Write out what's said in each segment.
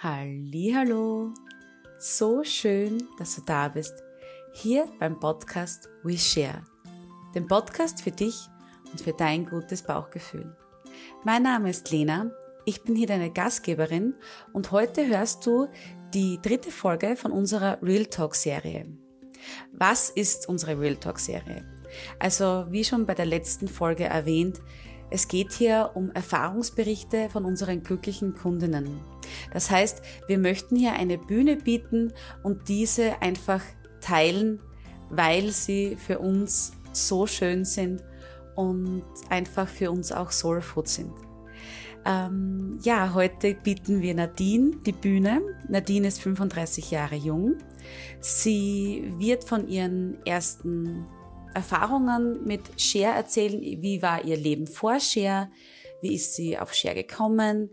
Hallo, so schön, dass du da bist. Hier beim Podcast We Share. Dem Podcast für dich und für dein gutes Bauchgefühl. Mein Name ist Lena, ich bin hier deine Gastgeberin und heute hörst du die dritte Folge von unserer Real Talk Serie. Was ist unsere Real Talk Serie? Also, wie schon bei der letzten Folge erwähnt, es geht hier um Erfahrungsberichte von unseren glücklichen Kundinnen. Das heißt, wir möchten hier eine Bühne bieten und diese einfach teilen, weil sie für uns so schön sind und einfach für uns auch Soul Food sind. Ähm, ja, heute bieten wir Nadine die Bühne. Nadine ist 35 Jahre jung. Sie wird von ihren ersten Erfahrungen mit Share erzählen. Wie war ihr Leben vor Share? Wie ist sie auf Share gekommen?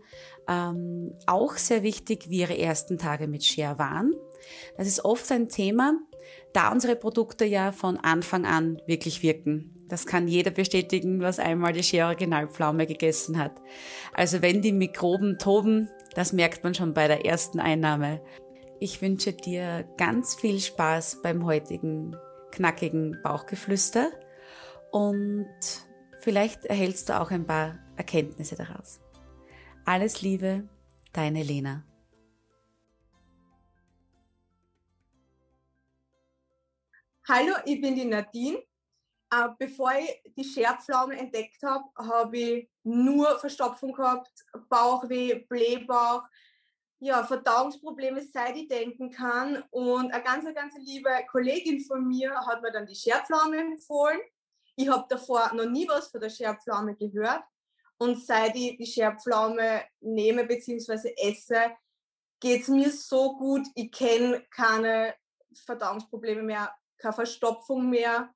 Ähm, auch sehr wichtig, wie ihre ersten Tage mit Share waren. Das ist oft ein Thema, da unsere Produkte ja von Anfang an wirklich wirken. Das kann jeder bestätigen, was einmal die Share Originalpflaume gegessen hat. Also wenn die Mikroben toben, das merkt man schon bei der ersten Einnahme. Ich wünsche dir ganz viel Spaß beim heutigen knackigen Bauchgeflüster und vielleicht erhältst du auch ein paar Erkenntnisse daraus. Alles Liebe, deine Lena. Hallo, ich bin die Nadine. Äh, bevor ich die Scherpflaume entdeckt habe, habe ich nur Verstopfung gehabt, Bauchweh, Blähbauch, ja, Verdauungsprobleme, seit ich denken kann. Und eine ganz, ganz liebe Kollegin von mir hat mir dann die Scherpflaume empfohlen. Ich habe davor noch nie was von der Scherpflaume gehört. Und seit ich die Scherpflaume nehme bzw. esse, geht es mir so gut. Ich kenne keine Verdauungsprobleme mehr, keine Verstopfung mehr.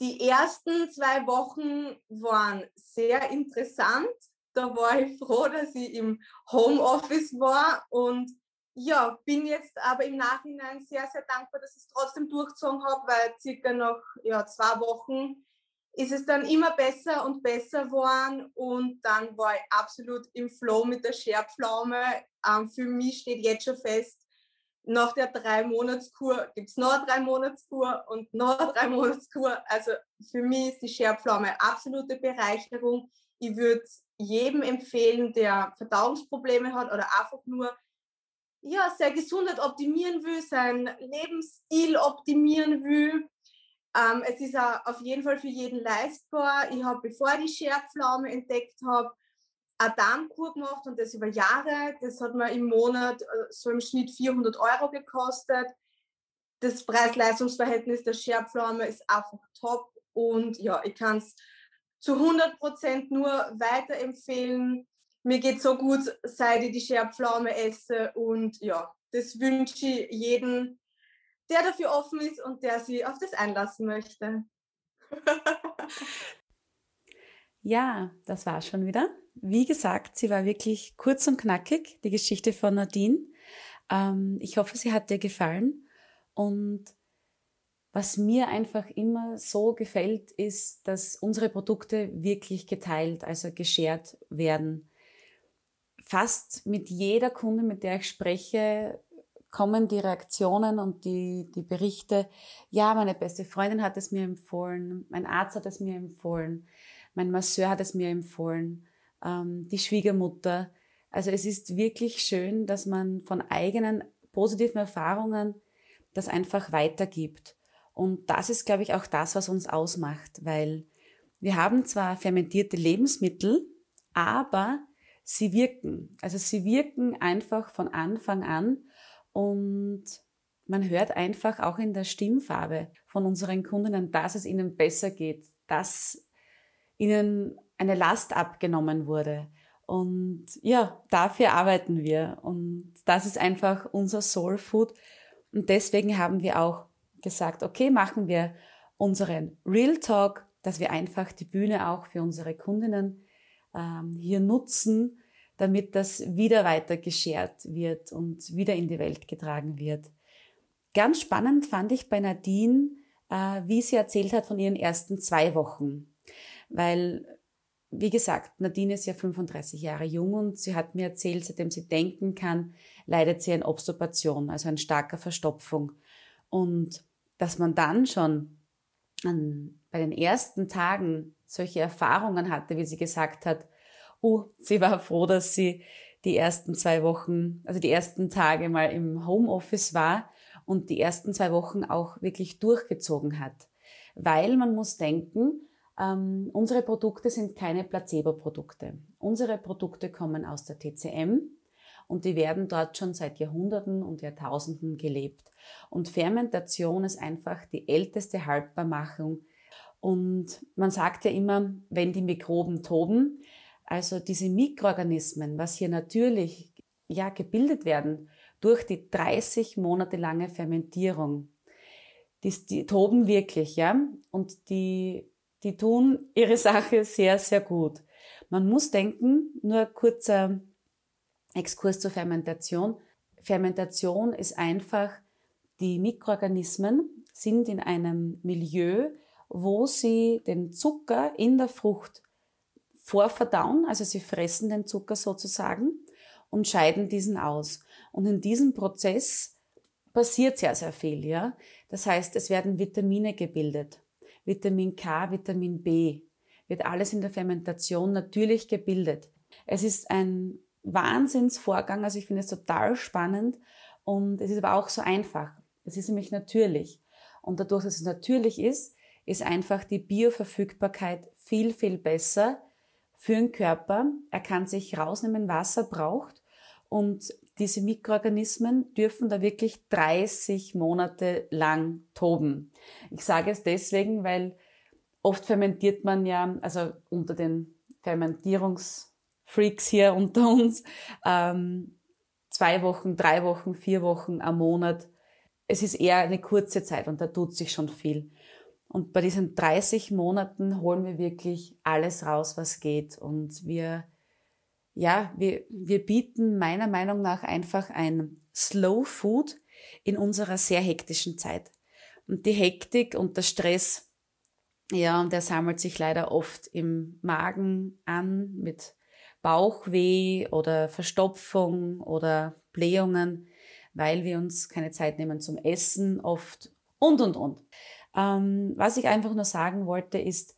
Die ersten zwei Wochen waren sehr interessant. Da war ich froh, dass ich im Homeoffice war und ja, bin jetzt aber im Nachhinein sehr, sehr dankbar, dass ich es trotzdem durchgezogen habe, weil circa noch ja, zwei Wochen ist es dann immer besser und besser geworden und dann war ich absolut im Flow mit der Scherpflaume. Ähm, für mich steht jetzt schon fest, nach der drei Monatskur gibt es noch eine drei Monatskur und noch eine drei Monatskur. Also für mich ist die Scherpflaume absolute Bereicherung. Ich würde jedem empfehlen, der Verdauungsprobleme hat oder einfach nur ja, seine Gesundheit optimieren will, seinen Lebensstil optimieren will. Ähm, es ist auch auf jeden Fall für jeden leistbar. Ich habe, bevor ich die Scherpflaume entdeckt habe, eine Darmkur gemacht und das über Jahre. Das hat mir im Monat äh, so im Schnitt 400 Euro gekostet. Das Preis-Leistungs-Verhältnis der Scherpflaume ist einfach top und ja, ich kann es zu 100 Prozent nur weiterempfehlen. Mir geht so gut, seit ich die Scherpflaume esse und ja, das wünsche ich jedem, der dafür offen ist und der sich auf das einlassen möchte. ja, das war schon wieder. Wie gesagt, sie war wirklich kurz und knackig, die Geschichte von Nadine. Ähm, ich hoffe, sie hat dir gefallen. Und was mir einfach immer so gefällt, ist, dass unsere Produkte wirklich geteilt, also geshared werden. Fast mit jeder Kunde, mit der ich spreche, kommen die Reaktionen und die, die Berichte, ja, meine beste Freundin hat es mir empfohlen, mein Arzt hat es mir empfohlen, mein Masseur hat es mir empfohlen, ähm, die Schwiegermutter. Also es ist wirklich schön, dass man von eigenen positiven Erfahrungen das einfach weitergibt. Und das ist, glaube ich, auch das, was uns ausmacht, weil wir haben zwar fermentierte Lebensmittel, aber sie wirken. Also sie wirken einfach von Anfang an und man hört einfach auch in der Stimmfarbe von unseren Kundinnen, dass es ihnen besser geht, dass ihnen eine Last abgenommen wurde. Und ja, dafür arbeiten wir. Und das ist einfach unser Soul Food. Und deswegen haben wir auch gesagt, okay, machen wir unseren Real Talk, dass wir einfach die Bühne auch für unsere Kundinnen ähm, hier nutzen, damit das wieder weiter geschert wird und wieder in die Welt getragen wird. Ganz spannend fand ich bei Nadine, äh, wie sie erzählt hat von ihren ersten zwei Wochen, weil wie gesagt, Nadine ist ja 35 Jahre jung und sie hat mir erzählt, seitdem sie denken kann, leidet sie an Obstipation, also an starker Verstopfung. Und dass man dann schon an, bei den ersten Tagen solche Erfahrungen hatte, wie sie gesagt hat, oh, sie war froh, dass sie die ersten zwei Wochen, also die ersten Tage mal im Homeoffice war und die ersten zwei Wochen auch wirklich durchgezogen hat. Weil man muss denken, ähm, unsere Produkte sind keine Placebo-Produkte. Unsere Produkte kommen aus der TCM und die werden dort schon seit Jahrhunderten und Jahrtausenden gelebt. Und Fermentation ist einfach die älteste Haltbarmachung. Und man sagt ja immer, wenn die Mikroben toben, also diese Mikroorganismen, was hier natürlich ja gebildet werden durch die 30 Monate lange Fermentierung, die, die toben wirklich, ja, und die, die tun ihre Sache sehr, sehr gut. Man muss denken, nur kurzer Exkurs zur Fermentation. Fermentation ist einfach, die Mikroorganismen sind in einem Milieu, wo sie den Zucker in der Frucht vorverdauen, also sie fressen den Zucker sozusagen und scheiden diesen aus. Und in diesem Prozess passiert sehr, sehr viel, ja. Das heißt, es werden Vitamine gebildet. Vitamin K, Vitamin B wird alles in der Fermentation natürlich gebildet. Es ist ein Wahnsinnsvorgang, also ich finde es total spannend und es ist aber auch so einfach. Es ist nämlich natürlich. Und dadurch, dass es natürlich ist, ist einfach die Bioverfügbarkeit viel, viel besser für den Körper. Er kann sich rausnehmen, was er braucht. Und diese Mikroorganismen dürfen da wirklich 30 Monate lang toben. Ich sage es deswegen, weil oft fermentiert man ja, also unter den Fermentierungsfreaks hier unter uns, ähm, zwei Wochen, drei Wochen, vier Wochen am Monat. Es ist eher eine kurze Zeit und da tut sich schon viel. Und bei diesen 30 Monaten holen wir wirklich alles raus, was geht. Und wir, ja, wir, wir bieten meiner Meinung nach einfach ein Slow Food in unserer sehr hektischen Zeit. Und die Hektik und der Stress, ja, und der sammelt sich leider oft im Magen an mit Bauchweh oder Verstopfung oder Blähungen, weil wir uns keine Zeit nehmen zum Essen oft und, und, und. Ähm, was ich einfach nur sagen wollte, ist,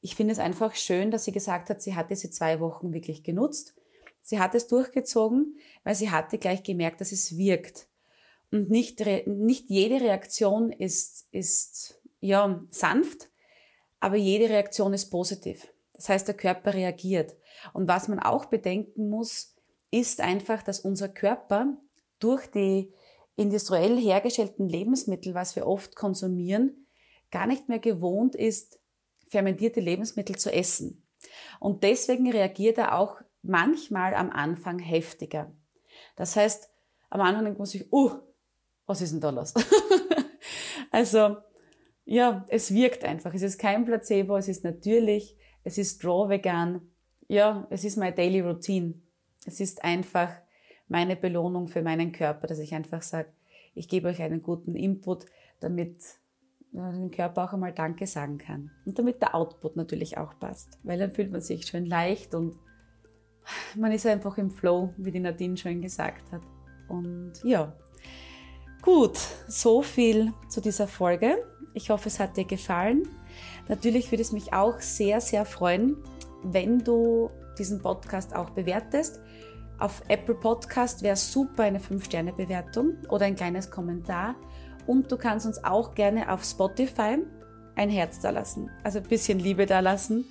ich finde es einfach schön, dass sie gesagt hat, sie hat diese zwei Wochen wirklich genutzt. Sie hat es durchgezogen, weil sie hatte gleich gemerkt, dass es wirkt. Und nicht, nicht jede Reaktion ist, ist, ja, sanft, aber jede Reaktion ist positiv. Das heißt, der Körper reagiert. Und was man auch bedenken muss, ist einfach, dass unser Körper durch die industriell hergestellten Lebensmittel, was wir oft konsumieren, gar nicht mehr gewohnt ist, fermentierte Lebensmittel zu essen. Und deswegen reagiert er auch manchmal am Anfang heftiger. Das heißt, am Anfang denkt man sich, uh, was ist denn da los? also, ja, es wirkt einfach. Es ist kein Placebo, es ist natürlich, es ist raw vegan. Ja, es ist meine Daily Routine. Es ist einfach meine Belohnung für meinen Körper, dass ich einfach sage, ich gebe euch einen guten Input, damit dem Körper auch einmal Danke sagen kann. Und damit der Output natürlich auch passt, weil dann fühlt man sich schön leicht und man ist einfach im Flow, wie die Nadine schon gesagt hat. Und ja, gut, so viel zu dieser Folge. Ich hoffe, es hat dir gefallen. Natürlich würde es mich auch sehr, sehr freuen, wenn du diesen Podcast auch bewertest. Auf Apple Podcast wäre super eine 5-Sterne-Bewertung oder ein kleines Kommentar. Und du kannst uns auch gerne auf Spotify ein Herz da lassen, also ein bisschen Liebe da lassen,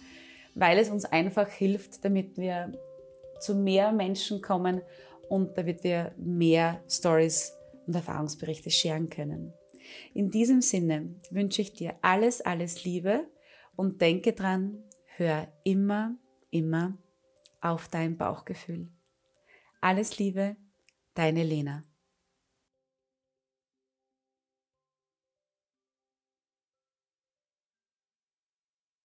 weil es uns einfach hilft, damit wir zu mehr Menschen kommen und damit wir mehr Stories und Erfahrungsberichte scheren können. In diesem Sinne wünsche ich dir alles, alles Liebe und denke dran, hör immer, immer auf dein Bauchgefühl. Alles Liebe, deine Lena.